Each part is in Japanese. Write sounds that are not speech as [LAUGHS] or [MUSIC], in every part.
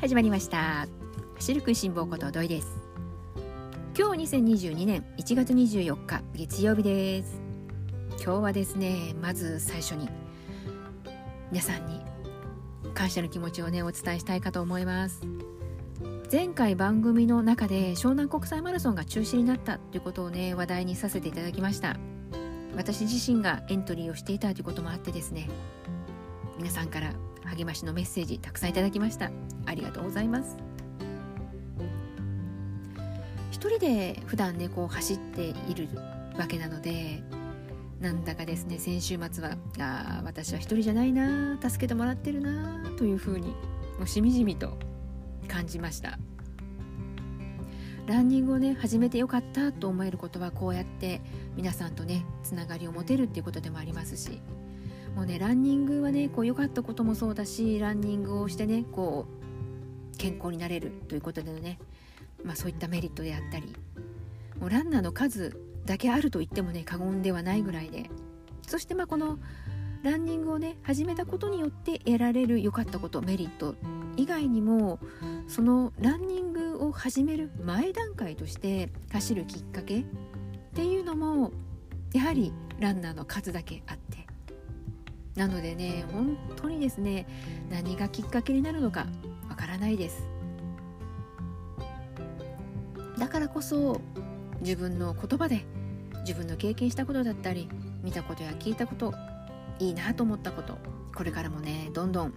始まりました。走る食いしん坊こと土井です。今日2022年1月24日月曜日です。今日はですねまず最初に皆さんに感謝の気持ちをねお伝えしたいかと思います。前回番組の中で湘南国際マラソンが中止になったということをね話題にさせていただきました。私自身がエントリーをしていたということもあってですね皆さんから励ましのメッセージたくさんいただきました。ありがとうございます。一人で普段ねこう走っているわけなのでなんだかですね先週末はあ私は一人じゃないな助けてもらってるなというふうにもうしみじみと感じました。ランニングをね始めてよかったと思えることはこうやって皆さんとねつながりを持てるっていうことでもありますしもうねランニングはねこう良かったこともそうだしランニングをしてねこう健康になれるということでのね、まあ、そういったメリットであったりもうランナーの数だけあると言ってもね過言ではないぐらいでそしてまあこのランニングをね始めたことによって得られる良かったことメリット以外にもそのランニングを始める前段階として走るきっかけっていうのもやはりランナーの数だけあってなのでね本当にですね何がきっかけになるのかわからないです。だからこそ自分の言葉で自分の経験したことだったり見たことや聞いたこといいなと思ったことこれからもねどんどん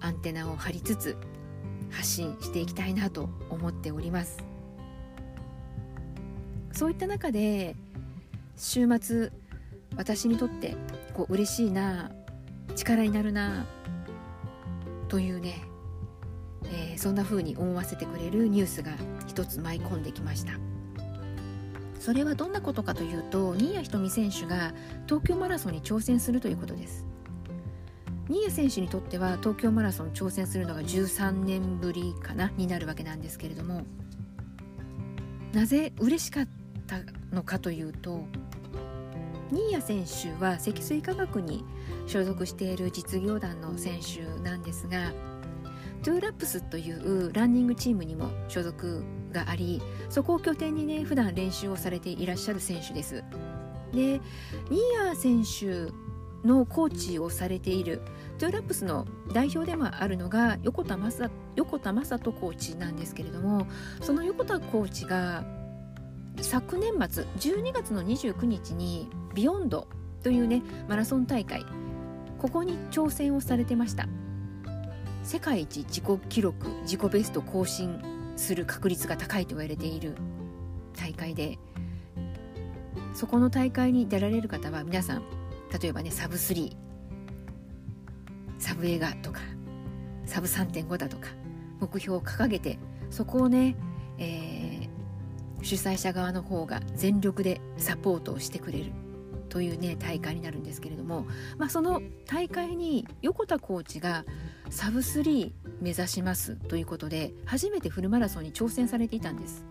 アンテナを張りつつ発信していきたいなと思っております。そういった中で週末私にとってこう嬉しいな力になるなというね、えー、そんな風に思わせてくれるニュースが一つ舞い込んできました。それはどんなことかというと新谷仁美選手が東京マラソンに挑戦するということです。新谷選手にとっては東京マラソン挑戦するのが13年ぶりかなになるわけなんですけれどもなぜ嬉しかったのかというと新谷選手は積水化学に所属している実業団の選手なんですがトゥーラップスというランニングチームにも所属がありそこを拠点にね普段練習をされていらっしゃる選手です。で新谷選手のコーチをされているトゥーラップスの代表でもあるのが横田正横田正人コーチなんですけれどもその横田コーチが昨年末12月の29日にビヨンドというねマラソン大会。ここに挑戦をされてました。世界一自己記録自己ベスト更新する確率が高いと言われている大会でそこの大会に出られる方は皆さん例えばねサブ3サブ映画とかサブ3.5だとか目標を掲げてそこをね、えー、主催者側の方が全力でサポートをしてくれる。というね大会になるんですけれども、まあ、その大会に横田コーチがサブ3目指しますということで初めてフルマラソンに挑戦されていたんです。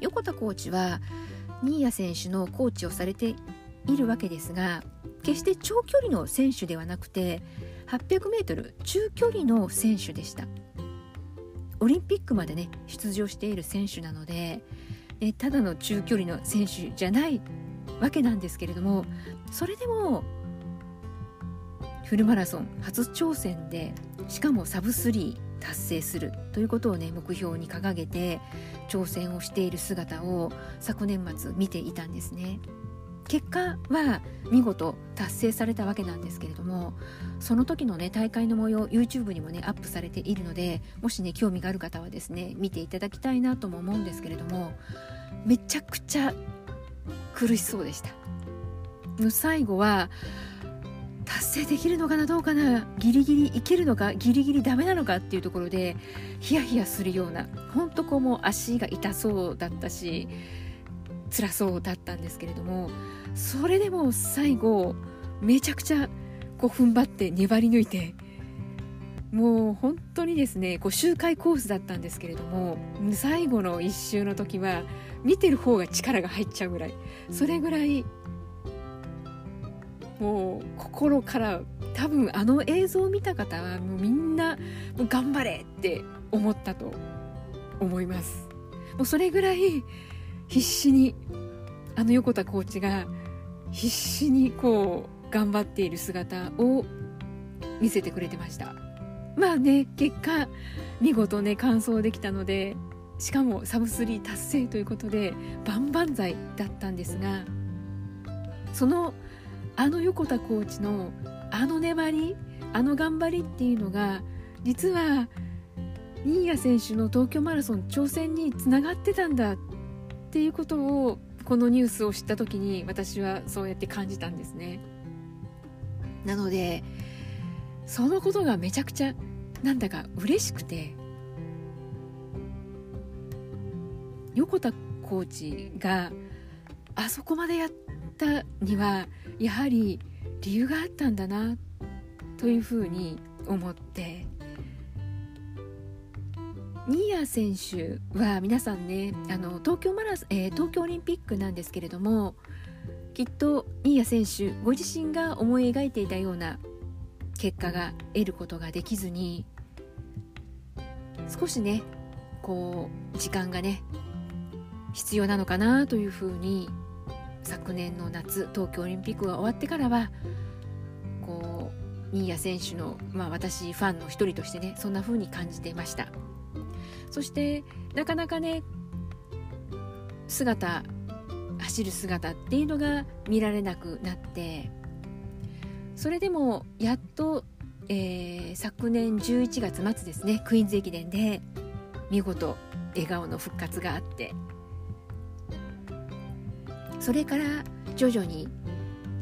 横田コーチは新谷選手のコーチをされているわけですが決して長距離の選手ではなくて 800m 中距離の選手でした。オリンピックまでね出場している選手なのでえただの中距離の選手じゃないわけなんですけれどもそれでもフルマラソン初挑戦でしかもサブ3達成するということをね目標に掲げて挑戦をしている姿を昨年末見ていたんですね。結果は見事達成されたわけなんですけれどもその時のね大会の模様 YouTube にもねアップされているのでもしね興味がある方はですね見ていただきたいなとも思うんですけれどもめちゃくちゃ苦しそうでした。最後は達成できるのかなどうかなギリギリいけるのかギリギリダメなのかっていうところでヒヤヒヤするようなほんとこうもう足が痛そうだったし辛そうだったんですけれどもそれでも最後めちゃくちゃこう踏ん張って粘り抜いてもう本当にですねこう周回コースだったんですけれども最後の1周の時は見てる方が力が入っちゃうぐらいそれぐらいもう心から多分あの映像を見た方はもうみんなもう頑張れって思ったと思います。もうそれぐらい必死にあの横田コーチが必死にこう頑張っている姿を見せてくれてました。まあね結果見事ね完走できたのでしかもサブ3達成ということで万々歳だったんですがそのあの横田コーチのあの粘りあの頑張りっていうのが実は新谷選手の東京マラソン挑戦につながってたんだっていうことをこのニュースを知った時に私はそうやって感じたんですね。なのでそのことがめちゃくちゃなんだか嬉しくて横田コーチがあそこまでやったにはやはり理由があったんだなというふうに思って新谷選手は皆さんねあの東京マラソン、えー、東京オリンピックなんですけれどもきっと新谷選手ご自身が思い描いていたような結果が得ることができずに少しねこう時間がね必要なのかなというふうに昨年の夏東京オリンピックが終わってからはこう新谷選手の、まあ、私ファンの一人としてねそんな風に感じていました。そしてなかなかね姿走る姿っていうのが見られなくなってそれでもやっと、えー、昨年11月末ですねクイーンズ駅伝で見事笑顔の復活があってそれから徐々に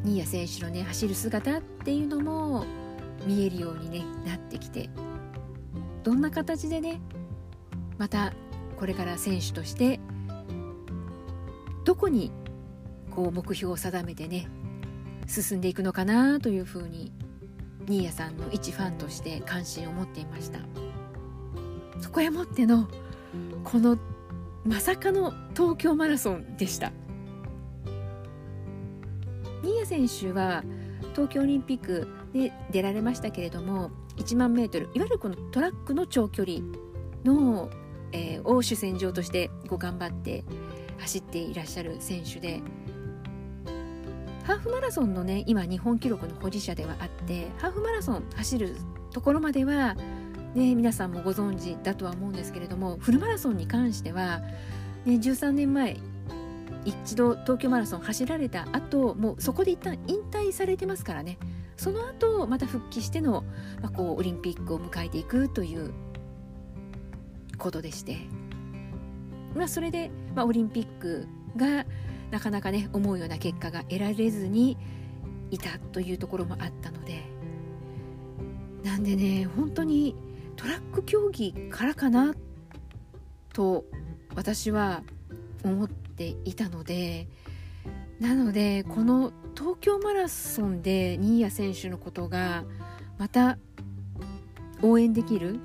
新谷選手のね走る姿っていうのも見えるように、ね、なってきてどんな形でねまたこれから選手としてどこにこう目標を定めてね進んでいくのかなというふうに新谷さんの一ファンとして関心を持っていました。そこへもってのこのまさかの東京マラソンでした。新谷選手は東京オリンピックで出られましたけれども1万メートルいわゆるこのトラックの長距離の、えー、を主戦場としてこう頑張って走っていらっしゃる選手でハーフマラソンのね今日本記録の保持者ではあってハーフマラソン走るところまでは、ね、皆さんもご存知だとは思うんですけれどもフルマラソンに関しては、ね、13年前一度東京マラソン走られた後もうそこで一旦引退されてますからね。その後また復帰しての、まあ、こうオリンピックを迎えていくということでして、まあ、それで、まあ、オリンピックがなかなかね思うような結果が得られずにいたというところもあったので。なんでね本当にトラック競技からかなと私は思っていたので。なのでこの東京マラソンで新谷選手のことがまた応援できる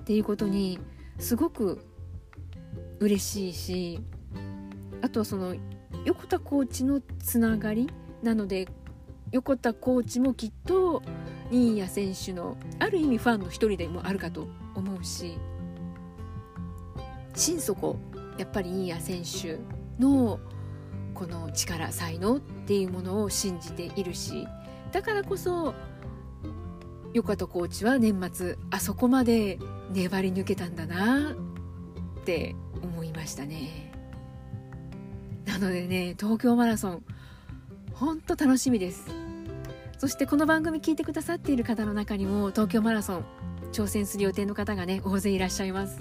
っていうことにすごく嬉しいしあとはその横田コーチのつながりなので横田コーチもきっと新谷選手のある意味ファンの一人でもあるかと思うし心底やっぱり新谷選手のこの力才能っていうものを信じているしだからこそ横田コーチは年末あそこまで粘り抜けたんだなって思いましたね。なのでね東京マラソンほんと楽しみです。そしてこの番組聞いてくださっている方の中にも東京マラソン挑戦する予定の方がね大勢いらっしゃいます。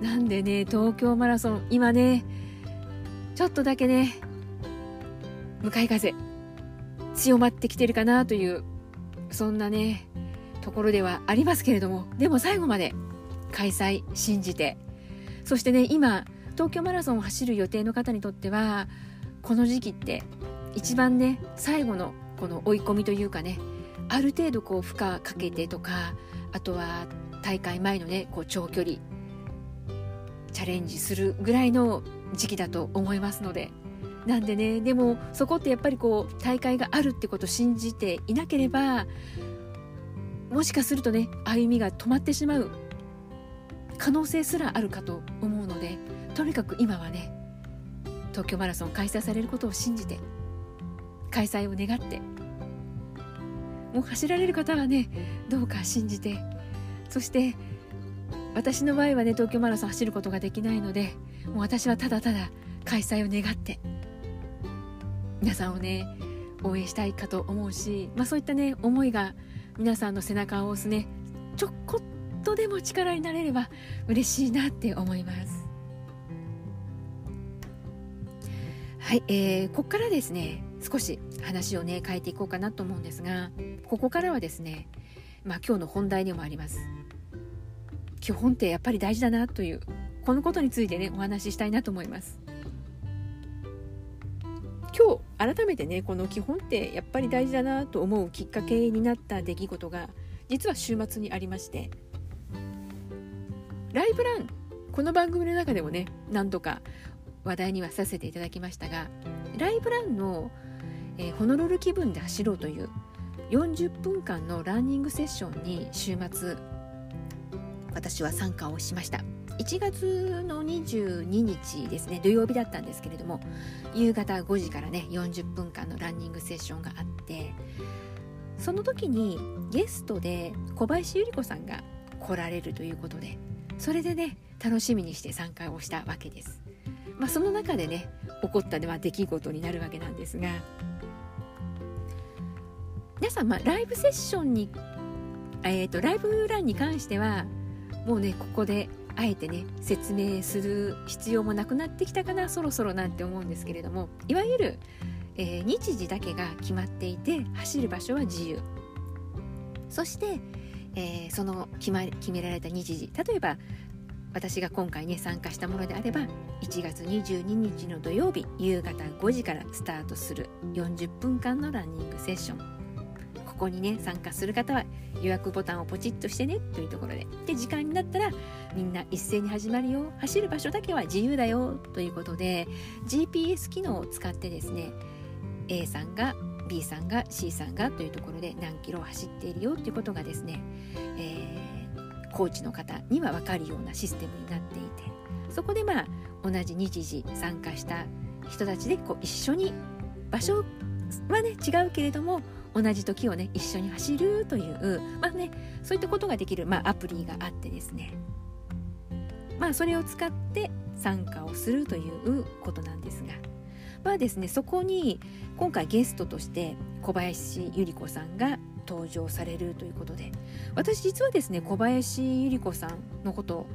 なんでね東京マラソン今ねちょっとだけね向かい風強まってきてるかなというそんなねところではありますけれどもでも最後まで開催信じてそしてね今東京マラソンを走る予定の方にとってはこの時期って一番ね最後のこの追い込みというかねある程度こう負荷かけてとかあとは大会前のねこう長距離チャレンジするぐらいの時期だと思いますので。なんでねでもそこってやっぱりこう大会があるってことを信じていなければもしかするとね歩みが止まってしまう可能性すらあるかと思うのでとにかく今はね東京マラソン開催されることを信じて開催を願ってもう走られる方はねどうか信じてそして私の場合はね東京マラソン走ることができないのでもう私はただただ開催を願って皆さんをね応援したいかと思うし、まあ、そういったね思いが皆さんの背中を押すねちょこっとでも力になれれば嬉しいなって思います。はい、えー、ここからですね少し話をね変えていこうかなと思うんですがここからはですねまあ今日の本題でもあります。基本ってやっぱり大事だなというこのことについてねお話ししたいなと思います。今日改めてねこの基本ってやっぱり大事だなと思うきっかけになった出来事が実は週末にありましてライブランこの番組の中でもね何度か話題にはさせていただきましたがライブランの、えー、ホノルル気分で走ろうという40分間のランニングセッションに週末私は参加をしました1月の22日ですね土曜日だったんですけれども夕方5時からね40分間のランニングセッションがあってその時にゲストで小林百合子さんが来られるということでそれでね楽しみにして参加をしたわけです。まあ、その中でね起こったでは出来事になるわけなんですが皆さん、まあ、ライブセッションに、えーとライブランに関してはもうねここであえてね説明する必要もなくなってきたかなそろそろなんて思うんですけれどもいわゆる、えー、日時だけが決まっていて走る場所は自由。そして、えー、その決ま決められた日時。例えば私が今回ね参加したものであれば1月22日の土曜日夕方5時からスタートする40分間のランニングセッション。ここにね参加する方は予約ボタンをポチッとしてねというところで。で時間になったらみんな一斉に始まるよ。走る場所だけは自由だよ。ということで GPS 機能を使ってですね A さんが B さんが C さんがというところで何キロ走っているよということがですね、えー、コーチの方には分かるようなシステムになっていてそこでまあ同じ日時参加した人たちでこう一緒に場所はね違うけれども同じ時をね一緒に走るという、まあね、そういったことができる、まあ、アプリがあってですね。まあそれを使って参加をするということなんですが。まあですねそこに今回ゲストとして小林百合子さんが登場されるということで。私実はですね小林百合子さんのことを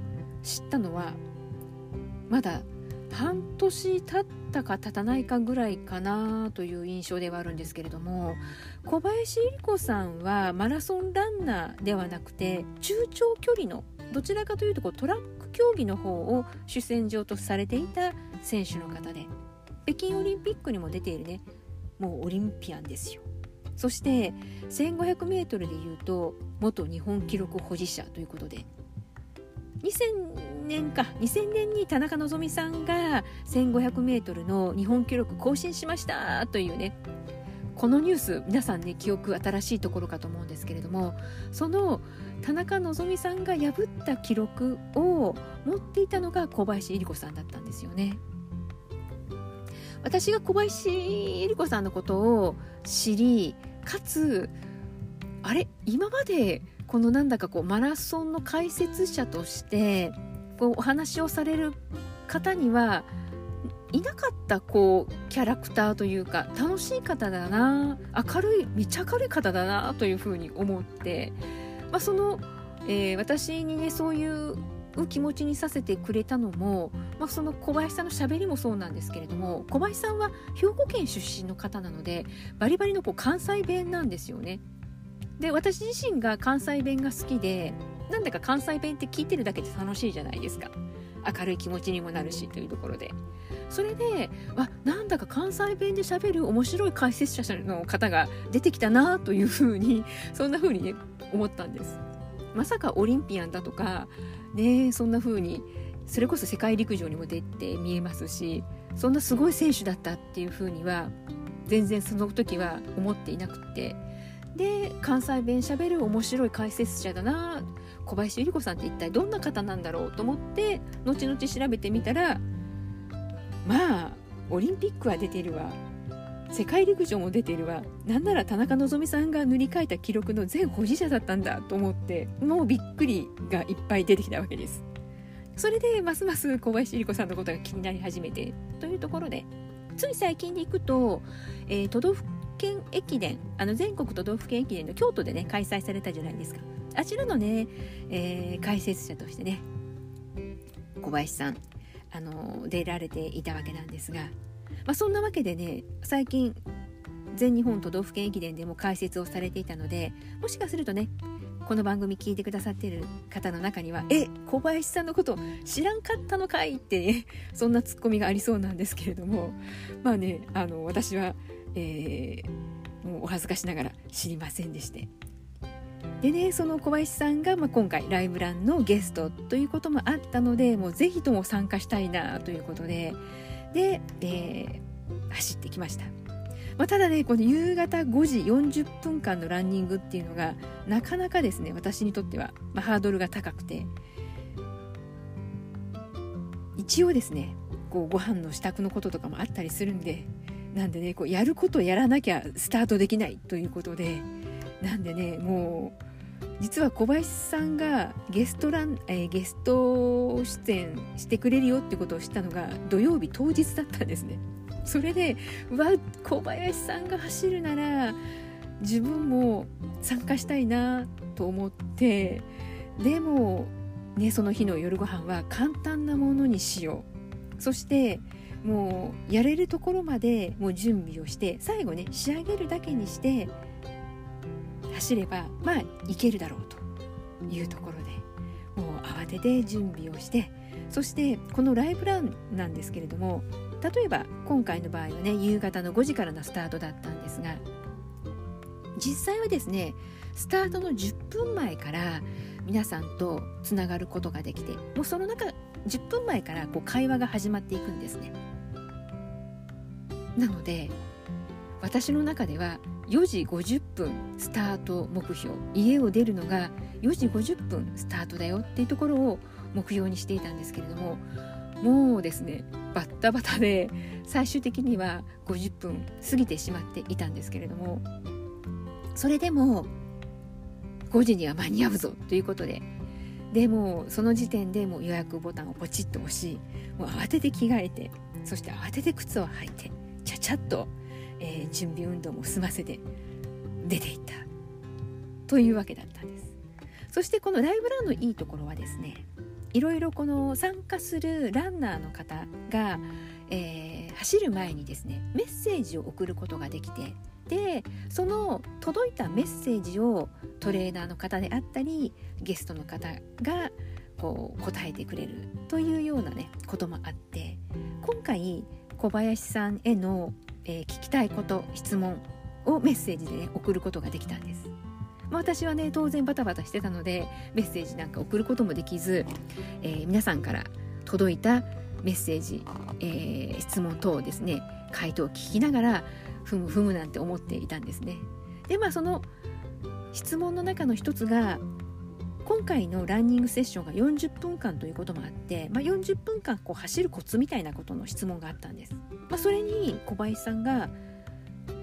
知ったのはまだ半年経ったか経たないかぐらいかなという印象ではあるんですけれども小林百合子さんはマラソンランナーではなくて中長距離のどちらかというとこうトラック競技の方を主戦場とされていた選手の方で北京オリンピックにも出ているねもうオリンピアンですよ。そして 1500m でいうと元日本記録保持者ということで。2000年か。2000年に田中希実さんが 1500m の日本記録更新しましたというね。このニュース皆さんね記憶新しいところかと思うんですけれどもその田中希実さんが破った記録を持っていたのが小林百合子さんだったんですよね。私が小林百合子さんのことを知りかつあれ今までこのなんだかこうマラソンの解説者としてこうお話をされる方にはいなかったこうキャラクターというか楽しい方だな明るいめっちゃ明るい方だなというふうに思って、まあ、その、えー、私にねそういう気持ちにさせてくれたのも、まあ、その小林さんのしゃべりもそうなんですけれども小林さんは兵庫県出身の方なのでバリバリのこう関西弁なんですよね。で私自身が関西弁が好きでなんだか関西弁って聞いてるだけで楽しいじゃないですか明るい気持ちにもなるしというところでそれであなんだか関西弁でしゃべる面白い解説者の方が出てきたなというふうにそんなふうにね思ったんですまさかオリンピアンだとかねそんなふうにそれこそ世界陸上にも出て見えますしそんなすごい選手だったっていうふうには全然その時は思っていなくて。で関西弁しゃべる面白い解説者だな小林百合子さんって一体どんな方なんだろうと思って後々調べてみたらまあオリンピックは出てるわ。世界陸上も出ているわ。なんなら田中希実さんが塗り替えた記録の全保持者だったんだと思ってもうびっくりがいっぱい出てきたわけです。それでますます小林百合子さんのことが気になり始めてというところでつい最近でいくと、えー、都道府県駅伝あの全国都道府県駅伝の京都でね開催されたじゃないですか。あちらのね、えー、解説者としてね小林さんあの出られていたわけなんですが、まあ、そんなわけでね最近全日本都道府県駅伝でも解説をされていたのでもしかするとねこの番組聞いてくださってる方の中には「え小林さんのこと知らんかったのかい?」って [LAUGHS] そんなツッコミがありそうなんですけれどもまあねあの私は、えー、もうお恥ずかしながら知りませんでしてでねその小林さんが、まあ、今回ライブランのゲストということもあったのでもうぜひとも参加したいなということでで、えー、走ってきました、まあ、ただねこの夕方5時40分間のランニングっていうのがなかなかですね私にとっては、まあ、ハードルが高くて一応ですねこうご飯の支度のこととかもあったりするんでなんでねこうやることやらなきゃスタートできないということでなんでねもう実は小林さんがゲストラン、えー、ゲスト出演してくれるよってことを知ったのが土曜日当日だったんですね。それでうわ小林さんが走るなら自分も参加したいなと思ってでもねその日の夜ご飯は簡単なものにしよう。そしてもうやれるところまでもう準備をして最後ね仕上げるだけにして走ればまあいけるだろうというところでもう慌てて準備をしてそしてこのライブランなんですけれども例えば今回の場合はね夕方の5時からのスタートだったんですが実際はですねスタートの10分前から皆さんとつながることができてもうその中10分前からこう会話が始まっていくんですね。なので私の中では4時50分スタート目標。家を出るのが4時50分スタートだよっていうところを目標にしていたんですけれどももうですねバッタバタで最終的には50分過ぎてしまっていたんですけれどもそれでも5時には間に合うぞということででもその時点でもう予約ボタンをポチッと押しもう慌てて着替えてそして慌てて靴を履いてちゃちゃっとえー、準備運動も済ませて出ていったというわけだったんです。そしてこのライブランのいいところはですねいろいろこの参加するランナーの方が、えー、走る前にですねメッセージを送ることができてでその届いたメッセージをトレーナーの方であったりゲストの方がこう答えてくれるというようなねこともあって今回小林さんへのえー、聞きたいこと質問をメッセージで、ね、送ることができたんです。まあ、私はね当然バタバタしてたのでメッセージなんか送ることもできず、えー、皆さんから届いたメッセージ、えー、質問等をですね回答を聞きながらふむふむなんて思っていたんですね。でまあその質問の中の一つが今回のランニングセッションが40分間ということもあって、まあ、40分間こう走るコツみたいなことの質問があったんです。まあ、それに小林さんが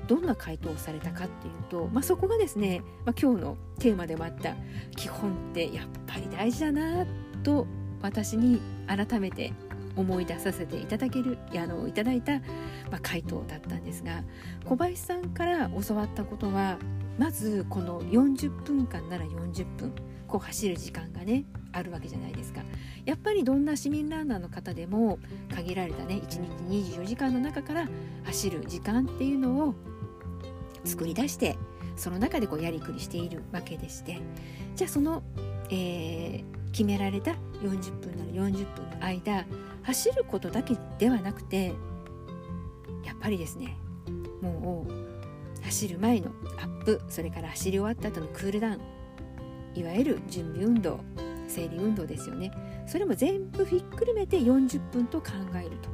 どんな回答をされたかっていうと、まあ、そこがですね、まあ、今日のテーマでもあった基本ってやっぱり大事だなと私に改めて思い出させていただけるあのいただいた、まあ、回答だったんですが小林さんから教わったことはまずこの40分間なら40分こう走る時間がねあるわけじゃないですか。やっぱりどんな市民ランナーの方でも限られたね1日24時間の中から走る時間っていうのを作り出してその中でこうやりくりしているわけでして。じゃあその、えー、決められた40分なら40分の間走ることだけではなくてやっぱりですねもう走る前のアップそれから走り終わった後のクールダウンいわゆる準備運動生理運動ですよね。それも全部ひっくるめて40分と考えると。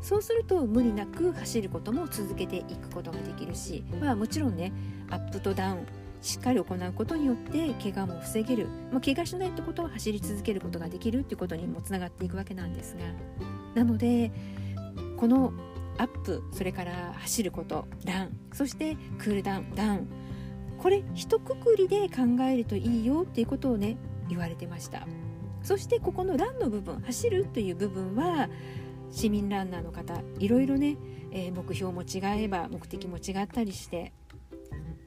そうすると無理なく走ることも続けていくことができるし、まあ、もちろんねアップとダウンしっかり行うことによって怪我も防げる、まあ、怪我しないってことは走り続けることができるっていうことにもつながっていくわけなんですが。なのでこのアップそれから走ることランそしてクールダウンダウンこれ一括りで考えるといいよっていうことをね言われてました。そしてここのランの部分走るという部分は市民ランナーの方いろいろね、えー、目標も違えば目的も違ったりして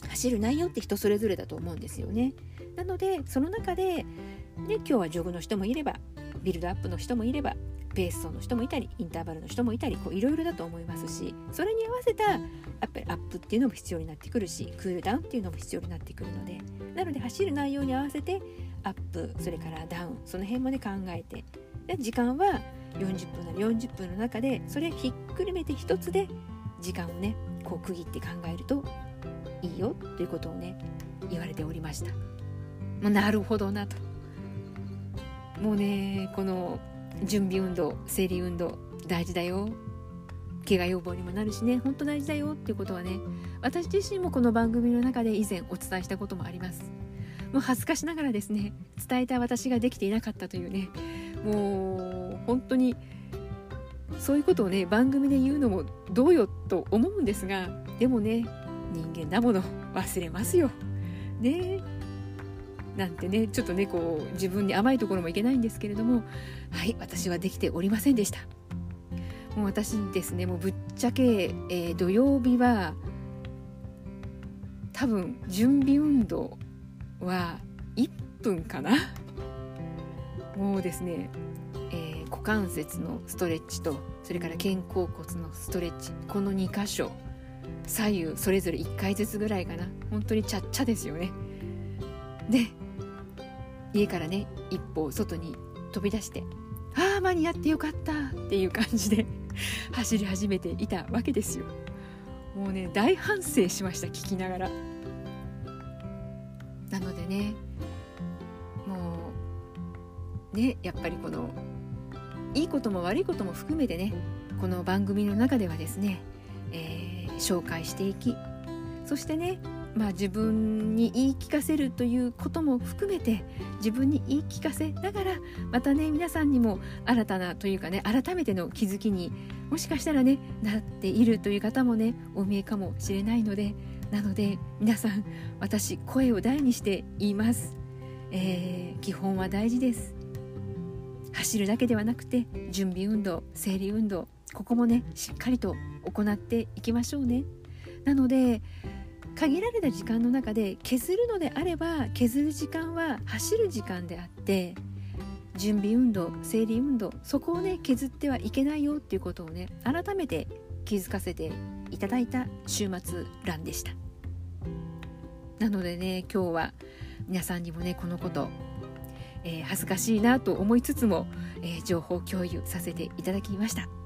走る内容って人それぞれだと思うんですよね。なのでその中で、ね、今日はジョグの人もいればビルドアップの人もいればペース走の人もいたりインターバルの人もいたりいろいろだと思いますしそれに合わせたやっぱりアップっていうのも必要になってくるしクールダウンっていうのも必要になってくるのでなので走る内容に合わせてアップそれからダウンその辺まで考えてで時間は40分なら40分の中でそれひっくるめて一つで時間をねこう区切って考えるといいよということをね言われておりました。もうなるほどなと。もうねこの準備運動生理運動大事だよ。怪我予防にもなるしね。本当大事だよっていうことはね私自身もこの番組の中で以前お伝えしたこともあります。もう恥ずかしながらですね伝えた私ができていなかったというねもう本当にそういうことをね番組で言うのもどうよと思うんですがでもね人間なもの。忘れますよ。ね。なんてねちょっとねこう自分に甘いところもいけないんですけれどもはい私はできておりませんでした。もう私ですねもうぶっちゃけ、えー、土曜日は多分準備運動は1分かな。もうですね、えー、股関節のストレッチとそれから肩甲骨のストレッチこの2箇所左右それぞれ1回ずつぐらいかな。本当にちゃっちゃですよね。で家からね一歩外に飛び出してああ間に合ってよかったっていう感じで [LAUGHS] 走り始めていたわけですよ。もうね大反省しました聞きながら。なのでねもうねやっぱりこのいいことも悪いことも含めてねこの番組の中ではですね、えー、紹介していきそしてねまあ、自分に言い聞かせるということも含めて自分に言い聞かせながらまたね皆さんにも新たなというかね改めての気づきにもしかしたらねなっているという方もねお見えかもしれないのでなので皆さん私声を大にして言います、えー、基本は大事です。走るだけではなくて準備運動生理運動ここもねしっかりと行っていきましょうね。なので限られた時間の中で削るのであれば削る時間は走る時間であって準備運動生理運動そこをね削ってはいけないよっていうことをね改めて気づかせていただいた週末ランでした。なのでね今日は皆さんにもねこのこと、えー、恥ずかしいなと思いつつも、えー、情報共有させていただきました。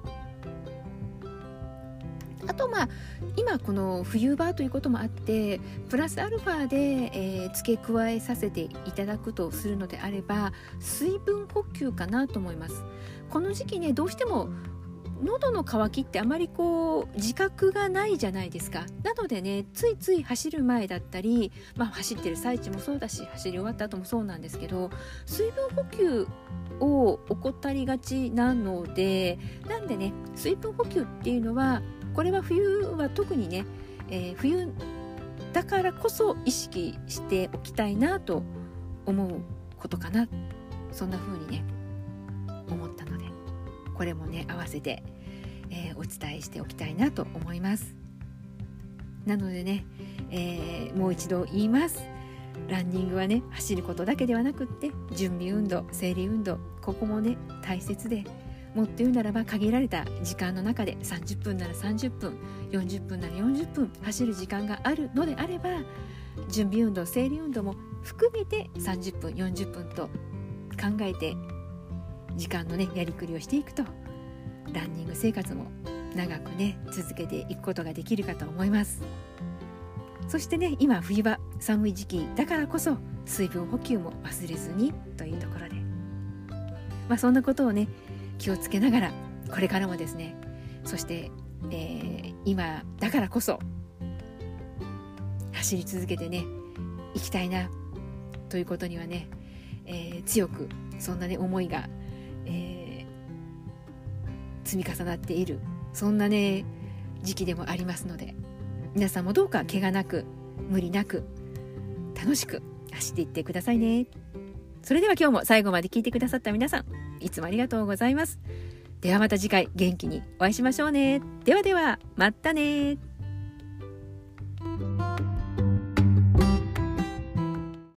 とまあ今この冬場ということもあってプラスアルファで、えー、付け加えさせていただくとするのであれば水分補給かなと思います。この時期ねどうしても喉の渇きってあまりこう自覚がないじゃないですか。なのでねついつい走る前だったり、まあ、走ってる最中もそうだし走り終わった後もそうなんですけど水分補給を怠りがちなのでなんでね水分補給っていうのはこれは冬は特にね、えー、冬だからこそ意識しておきたいなと思うことかな。そんな風にね思ったのでこれもね合わせて、えー、お伝えしておきたいなと思います。なのでね、えー、もう一度言います。ランニングはね走ることだけではなくって準備運動生理運動ここもね大切でもっと言うならば限られた時間の中で30分なら30分40分なら40分走る時間があるのであれば準備運動生理運動も含めて30分40分と考えて時間のねやりくりをしていくとランニング生活も長くね続けていくことができるかと思います。そしてね今冬場寒い時期だからこそ水分補給も忘れずにというところで。まあそんなことをね気をつけながらこれからもですねそして、えー、今だからこそ走り続けてね行きたいなということにはね、えー、強くそんなね思いが、えー、積み重なっているそんなね時期でもありますので皆さんもどうか怪我なく無理なく楽しく走っていってくださいね。それでは今日も最後まで聞いてくださった皆さんいつもありがとうございます。ではまた次回元気にお会いしましょうね。ではではまたね